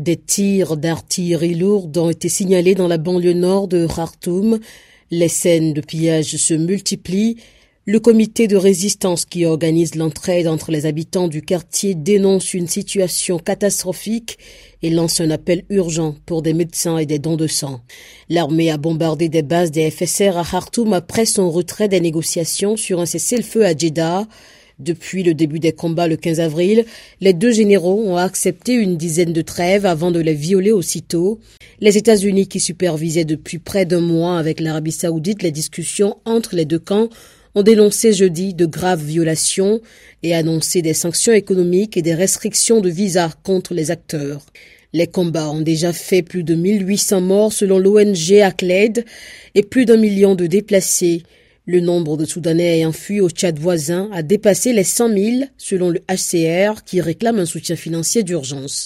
Des tirs d'artillerie lourde ont été signalés dans la banlieue nord de Khartoum. Les scènes de pillage se multiplient. Le comité de résistance qui organise l'entraide entre les habitants du quartier dénonce une situation catastrophique et lance un appel urgent pour des médecins et des dons de sang. L'armée a bombardé des bases des FSR à Khartoum après son retrait des négociations sur un cessez-le-feu à Jeddah. Depuis le début des combats le 15 avril, les deux généraux ont accepté une dizaine de trêves avant de les violer aussitôt. Les États-Unis, qui supervisaient depuis près d'un mois avec l'Arabie saoudite les discussions entre les deux camps, ont dénoncé jeudi de graves violations et annoncé des sanctions économiques et des restrictions de visa contre les acteurs. Les combats ont déjà fait plus de 1800 morts selon l'ONG ACLED et plus d'un million de déplacés. Le nombre de Soudanais ayant fui au Tchad voisin a dépassé les 100 000 selon le HCR qui réclame un soutien financier d'urgence.